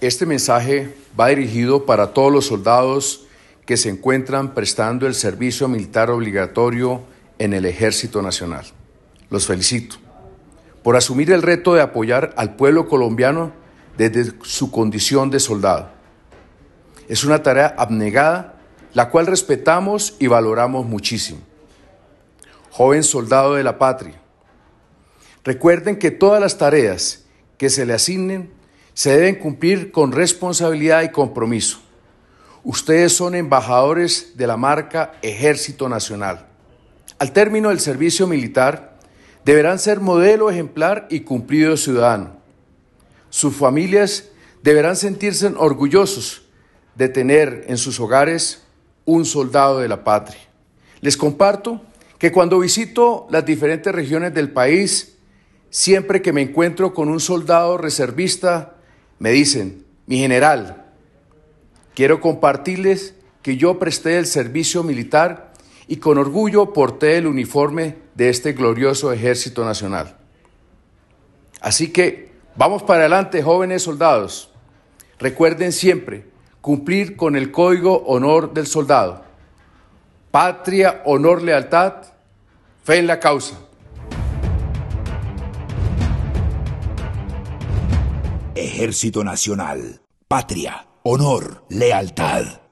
Este mensaje va dirigido para todos los soldados que se encuentran prestando el servicio militar obligatorio en el Ejército Nacional. Los felicito por asumir el reto de apoyar al pueblo colombiano desde su condición de soldado. Es una tarea abnegada, la cual respetamos y valoramos muchísimo. Joven soldado de la patria, recuerden que todas las tareas que se le asignen se deben cumplir con responsabilidad y compromiso. Ustedes son embajadores de la marca Ejército Nacional. Al término del servicio militar, deberán ser modelo ejemplar y cumplido ciudadano. Sus familias deberán sentirse orgullosos de tener en sus hogares un soldado de la patria. Les comparto que cuando visito las diferentes regiones del país, siempre que me encuentro con un soldado reservista, me dicen, mi general, quiero compartirles que yo presté el servicio militar y con orgullo porté el uniforme de este glorioso ejército nacional. Así que vamos para adelante, jóvenes soldados. Recuerden siempre cumplir con el código honor del soldado. Patria, honor, lealtad, fe en la causa. Ejército Nacional. Patria, honor, lealtad.